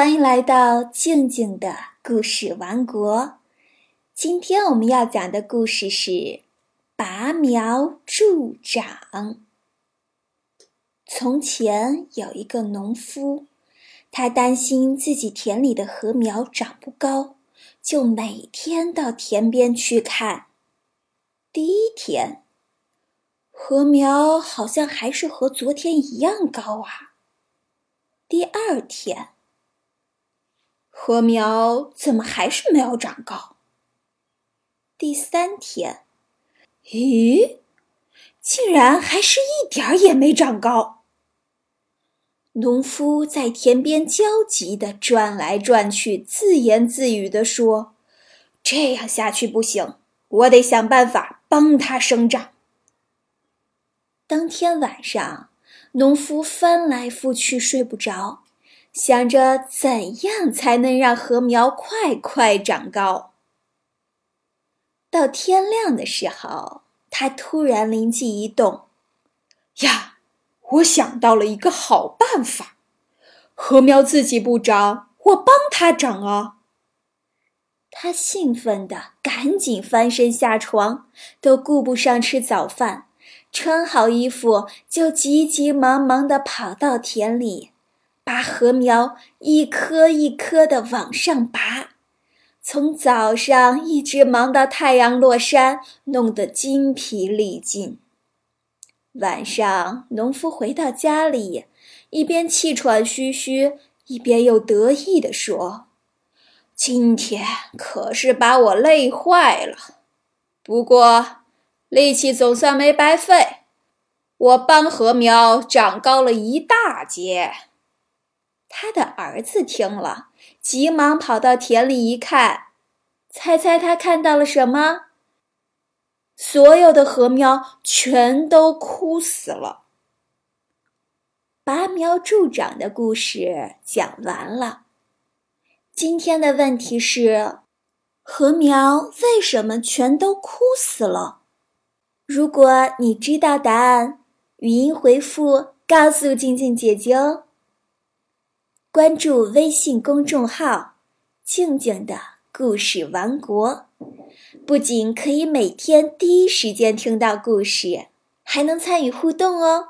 欢迎来到静静的故事王国。今天我们要讲的故事是拔苗助长。从前有一个农夫，他担心自己田里的禾苗长不高，就每天到田边去看。第一天，禾苗好像还是和昨天一样高啊。第二天，禾苗怎么还是没有长高？第三天，咦，竟然还是一点儿也没长高。农夫在田边焦急地转来转去，自言自语地说：“这样下去不行，我得想办法帮它生长。”当天晚上，农夫翻来覆去睡不着。想着怎样才能让禾苗快快长高。到天亮的时候，他突然灵机一动：“呀，我想到了一个好办法！禾苗自己不长，我帮它长啊！”他兴奋地赶紧翻身下床，都顾不上吃早饭，穿好衣服就急急忙忙地跑到田里。把禾苗一颗一颗的往上拔，从早上一直忙到太阳落山，弄得筋疲力尽。晚上，农夫回到家里，一边气喘吁吁，一边又得意地说：“今天可是把我累坏了，不过力气总算没白费，我帮禾苗长高了一大截。”他的儿子听了，急忙跑到田里一看，猜猜他看到了什么？所有的禾苗全都枯死了。拔苗助长的故事讲完了。今天的问题是：禾苗为什么全都枯死了？如果你知道答案，语音回复告诉静静姐姐哦。关注微信公众号“静静的故事王国”，不仅可以每天第一时间听到故事，还能参与互动哦。